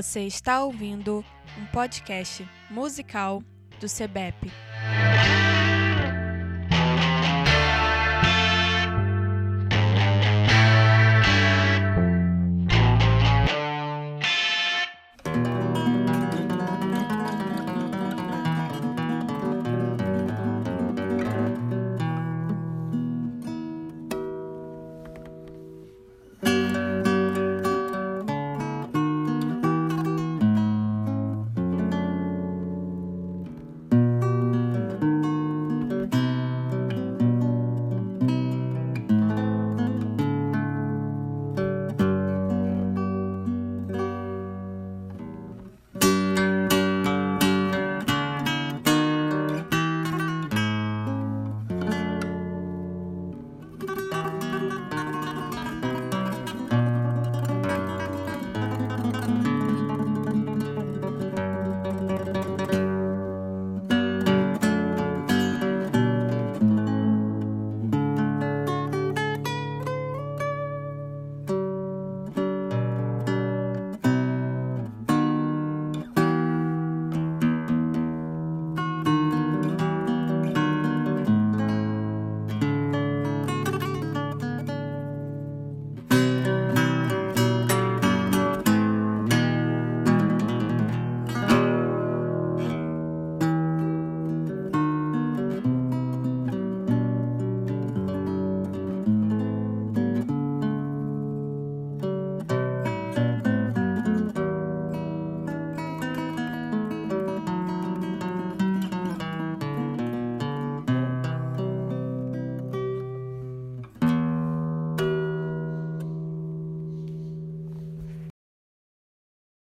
Você está ouvindo um podcast musical do SEBEP.